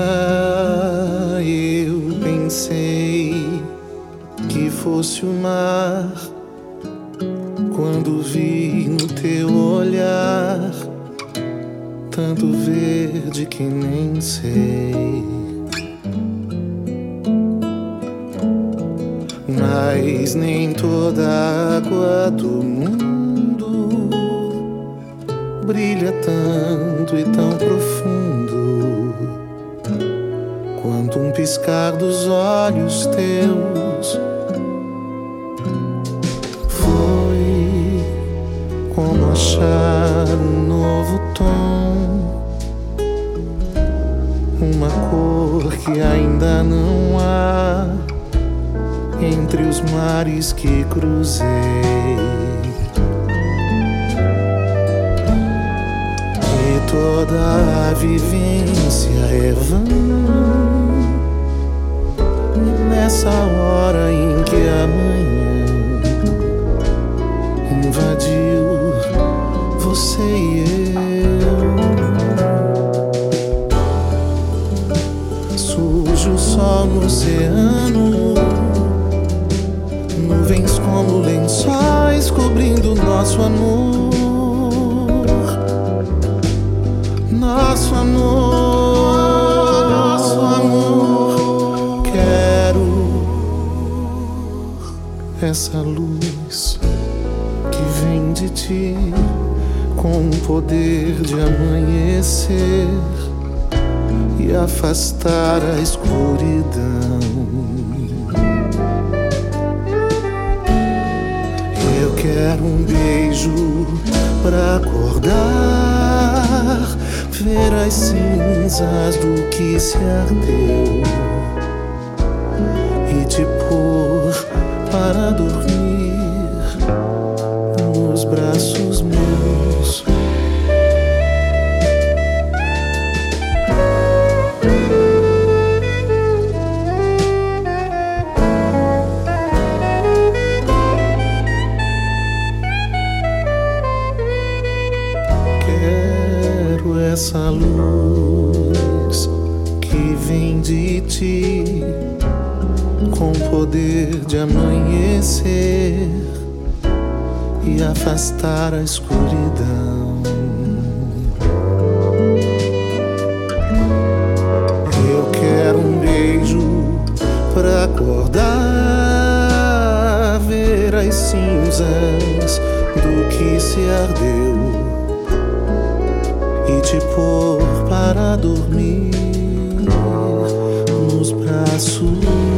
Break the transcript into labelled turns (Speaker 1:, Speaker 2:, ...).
Speaker 1: Ah, eu pensei que fosse o mar quando vi no teu olhar tanto verde que nem sei. Mas nem toda água do mundo brilha tanto e tão profundo quanto um piscar dos olhos teus. Foi como achar um novo tom, uma cor que ainda não há entre os mares que cruzei. E toda a vivência cobrindo nosso amor. Nosso amor, nosso amor. Quero essa luz que vem de ti com o poder de amanhecer e afastar a escuridão. Pra acordar, ver as cinzas do que se ardeu e te pôr para dormir nos braços meus. Essa luz que vem de ti, com poder de amanhecer e afastar a escuridão. Eu quero um beijo pra acordar, ver as cinzas do que se ardeu te pôr para dormir nos braços.